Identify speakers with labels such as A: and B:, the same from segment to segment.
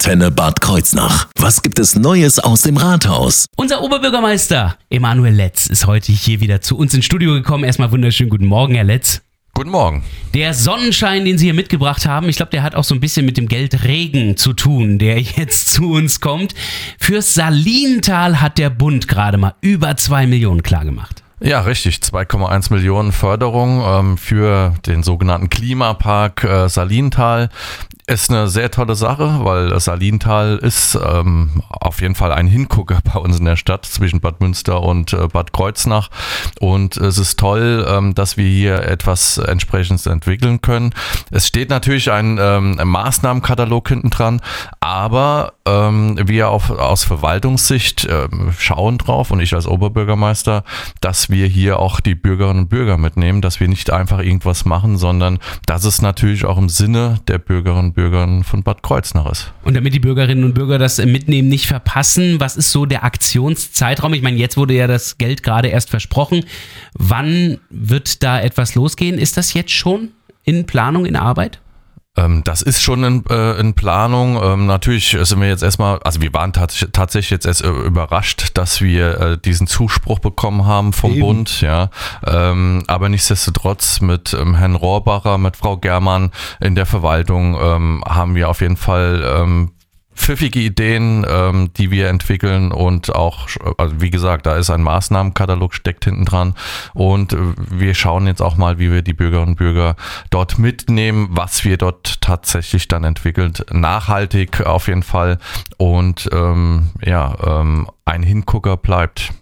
A: Antenne Bad Kreuznach. Was gibt es Neues aus dem Rathaus?
B: Unser Oberbürgermeister Emanuel Letz ist heute hier wieder zu uns ins Studio gekommen. Erstmal wunderschönen guten Morgen, Herr Letz.
C: Guten Morgen.
B: Der Sonnenschein, den Sie hier mitgebracht haben, ich glaube, der hat auch so ein bisschen mit dem Geld Regen zu tun, der jetzt zu uns kommt. Fürs Salintal hat der Bund gerade mal über zwei Millionen klargemacht.
C: Ja, richtig. 2,1 Millionen Förderung ähm, für den sogenannten Klimapark äh, Salintal ist eine sehr tolle Sache, weil Salintal ist ähm, auf jeden Fall ein Hingucker bei uns in der Stadt zwischen Bad Münster und äh, Bad Kreuznach. Und es ist toll, ähm, dass wir hier etwas entsprechendes entwickeln können. Es steht natürlich ein ähm, Maßnahmenkatalog hinten dran, aber ähm, wir auf, aus Verwaltungssicht äh, schauen drauf und ich als Oberbürgermeister, dass wir hier auch die Bürgerinnen und Bürger mitnehmen, dass wir nicht einfach irgendwas machen, sondern dass es natürlich auch im Sinne der Bürgerinnen und Bürger von Bad Kreuznach ist.
B: Und damit die Bürgerinnen und Bürger das Mitnehmen nicht verpassen, was ist so der Aktionszeitraum? Ich meine, jetzt wurde ja das Geld gerade erst versprochen. Wann wird da etwas losgehen? Ist das jetzt schon in Planung, in Arbeit?
C: Ähm, das ist schon in, äh, in Planung. Ähm, natürlich sind wir jetzt erstmal, also wir waren tats tatsächlich jetzt erst äh, überrascht, dass wir äh, diesen Zuspruch bekommen haben vom Eben. Bund, ja. Ähm, aber nichtsdestotrotz mit Herrn Rohrbacher, mit Frau Germann in der Verwaltung haben wir auf jeden Fall pfiffige Ideen, ähm, die wir entwickeln und auch, also wie gesagt, da ist ein Maßnahmenkatalog steckt hinten dran. Und äh, wir schauen jetzt auch mal, wie wir die Bürgerinnen und Bürger dort mitnehmen, was wir dort tatsächlich dann entwickelt, nachhaltig auf jeden Fall. Und ähm, ja, ähm, ein Hingucker bleibt.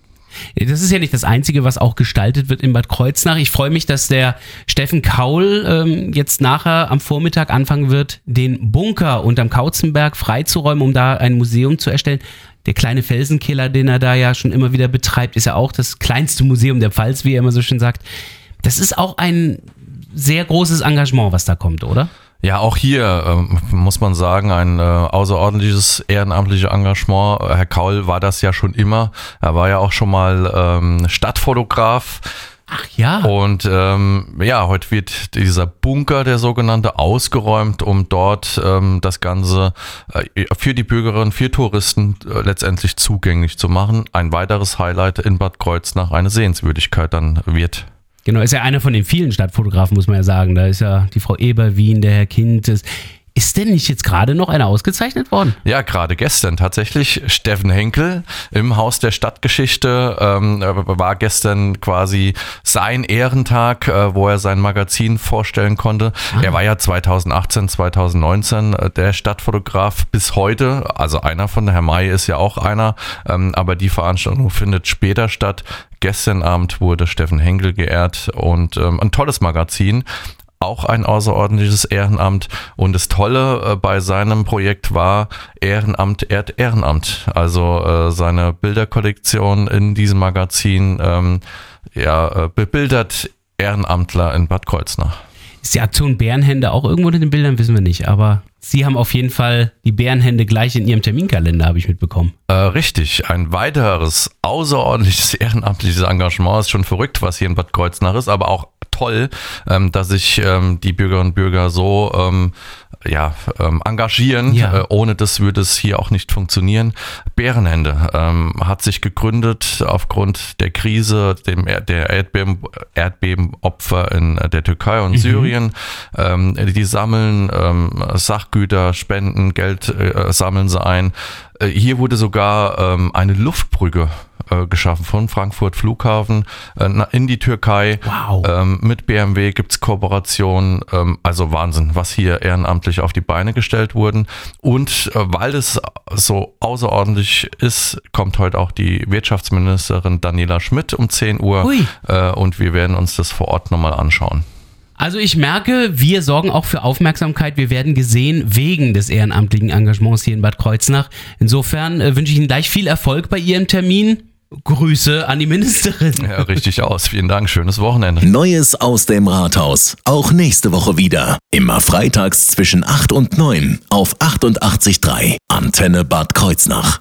B: Das ist ja nicht das Einzige, was auch gestaltet wird in Bad Kreuznach. Ich freue mich, dass der Steffen Kaul ähm, jetzt nachher am Vormittag anfangen wird, den Bunker unterm Kauzenberg freizuräumen, um da ein Museum zu erstellen. Der kleine Felsenkiller, den er da ja schon immer wieder betreibt, ist ja auch das kleinste Museum der Pfalz, wie er immer so schön sagt. Das ist auch ein sehr großes Engagement, was da kommt, oder?
C: Ja, auch hier ähm, muss man sagen, ein äh, außerordentliches ehrenamtliches Engagement. Herr Kaul war das ja schon immer. Er war ja auch schon mal ähm, Stadtfotograf.
B: Ach ja.
C: Und ähm, ja, heute wird dieser Bunker, der sogenannte, ausgeräumt, um dort ähm, das Ganze äh, für die Bürgerinnen, für Touristen äh, letztendlich zugänglich zu machen. Ein weiteres Highlight in Bad Kreuznach, eine Sehenswürdigkeit dann wird.
B: Genau, ist ja einer von den vielen Stadtfotografen, muss man ja sagen. Da ist ja die Frau Eberwien, der Herr Kind. Ist denn nicht jetzt gerade noch einer ausgezeichnet worden?
C: Ja, gerade gestern tatsächlich. Steffen Henkel im Haus der Stadtgeschichte ähm, war gestern quasi sein Ehrentag, äh, wo er sein Magazin vorstellen konnte. Ah. Er war ja 2018, 2019 äh, der Stadtfotograf bis heute. Also einer von der Herr May ist ja auch einer, ähm, aber die Veranstaltung findet später statt. Gestern Abend wurde Steffen Henkel geehrt und ähm, ein tolles Magazin auch ein außerordentliches Ehrenamt. Und das Tolle äh, bei seinem Projekt war Ehrenamt ehrt Ehrenamt. Also äh, seine Bilderkollektion in diesem Magazin ähm, ja, äh, bebildert Ehrenamtler in Bad Kreuznach.
B: Ist die Aktion Bärenhände auch irgendwo in den Bildern, wissen wir nicht. Aber Sie haben auf jeden Fall die Bärenhände gleich in Ihrem Terminkalender, habe ich mitbekommen.
C: Äh, richtig. Ein weiteres außerordentliches ehrenamtliches Engagement ist schon verrückt, was hier in Bad Kreuznach ist, aber auch toll, ähm, dass sich ähm, die Bürgerinnen und Bürger so ähm, ja, ähm, engagieren. Ja. Äh, ohne das würde es hier auch nicht funktionieren. Bärenhände ähm, hat sich gegründet aufgrund der Krise, dem, der Erdbeben, Erdbebenopfer in der Türkei und mhm. Syrien. Ähm, die sammeln ähm, Sachgüter, Spenden, Geld äh, sammeln sie ein. Äh, hier wurde sogar ähm, eine Luftbrücke äh, geschaffen von Frankfurt Flughafen äh, in die Türkei.
B: Wow.
C: Ähm, mit BMW gibt es Kooperationen. Ähm, also Wahnsinn, was hier ehrenamtlich auf die Beine gestellt wurden. Und äh, weil es so außerordentlich ist, kommt heute auch die Wirtschaftsministerin Daniela Schmidt um 10 Uhr. Äh, und wir werden uns das vor Ort nochmal anschauen.
B: Also ich merke, wir sorgen auch für Aufmerksamkeit. Wir werden gesehen wegen des ehrenamtlichen Engagements hier in Bad Kreuznach. Insofern äh, wünsche ich Ihnen gleich viel Erfolg bei Ihrem Termin. Grüße an die Ministerin.
C: Ja, richtig aus. Vielen Dank. Schönes Wochenende.
A: Neues aus dem Rathaus. Auch nächste Woche wieder. Immer freitags zwischen 8 und 9 auf 88.3 Antenne Bad Kreuznach.